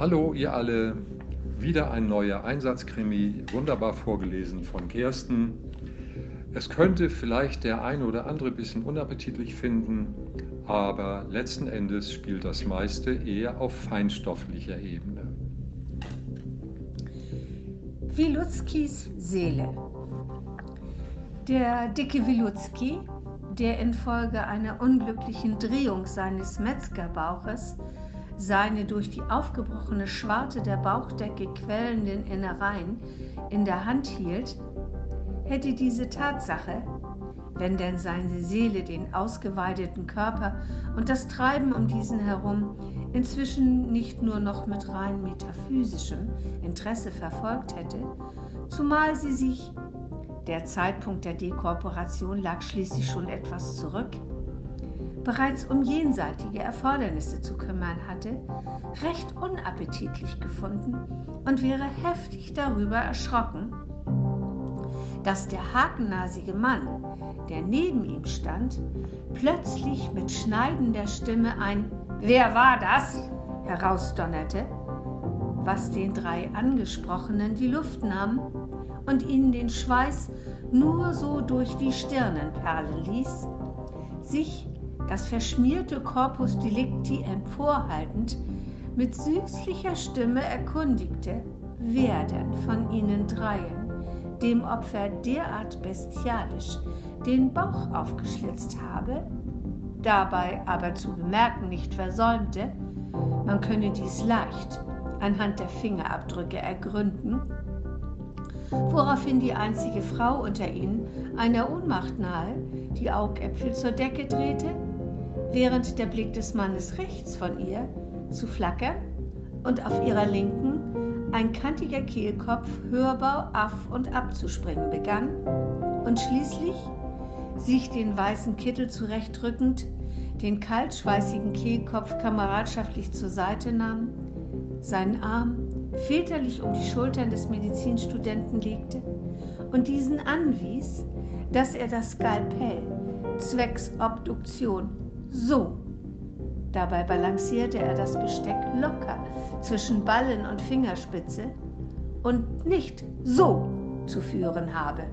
Hallo ihr alle, wieder ein neuer Einsatzkrimi, wunderbar vorgelesen von Kirsten. Es könnte vielleicht der eine oder andere bisschen unappetitlich finden, aber letzten Endes spielt das meiste eher auf feinstofflicher Ebene. Wilutzkis Seele. Der dicke Wilutzki, der infolge einer unglücklichen Drehung seines Metzgerbauches seine durch die aufgebrochene Schwarte der Bauchdecke quellenden Innereien in der Hand hielt, hätte diese Tatsache, wenn denn seine Seele den ausgeweideten Körper und das Treiben um diesen herum inzwischen nicht nur noch mit rein metaphysischem Interesse verfolgt hätte, zumal sie sich, der Zeitpunkt der Dekorporation lag schließlich schon etwas zurück, bereits um jenseitige Erfordernisse zu kümmern hatte, recht unappetitlich gefunden und wäre heftig darüber erschrocken, dass der hakennasige Mann, der neben ihm stand, plötzlich mit schneidender Stimme ein Wer war das? herausdonnerte, was den drei Angesprochenen die Luft nahm und ihnen den Schweiß nur so durch die Stirnen perlen ließ, sich das verschmierte Corpus Delicti emporhaltend, mit süßlicher Stimme erkundigte, wer denn von ihnen dreien dem Opfer derart bestialisch den Bauch aufgeschlitzt habe, dabei aber zu bemerken nicht versäumte, man könne dies leicht anhand der Fingerabdrücke ergründen, woraufhin die einzige Frau unter ihnen einer Ohnmacht nahe die Augäpfel zur Decke drehte während der Blick des Mannes rechts von ihr zu flackern und auf ihrer linken ein kantiger Kehlkopf hörbar auf und ab zu springen begann und schließlich, sich den weißen Kittel zurechtrückend, den kaltschweißigen Kehlkopf kameradschaftlich zur Seite nahm, seinen Arm väterlich um die Schultern des Medizinstudenten legte und diesen anwies, dass er das Skalpell zwecks Obduktion so. Dabei balancierte er das Besteck locker zwischen Ballen und Fingerspitze und nicht so zu führen habe.